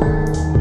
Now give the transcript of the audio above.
Música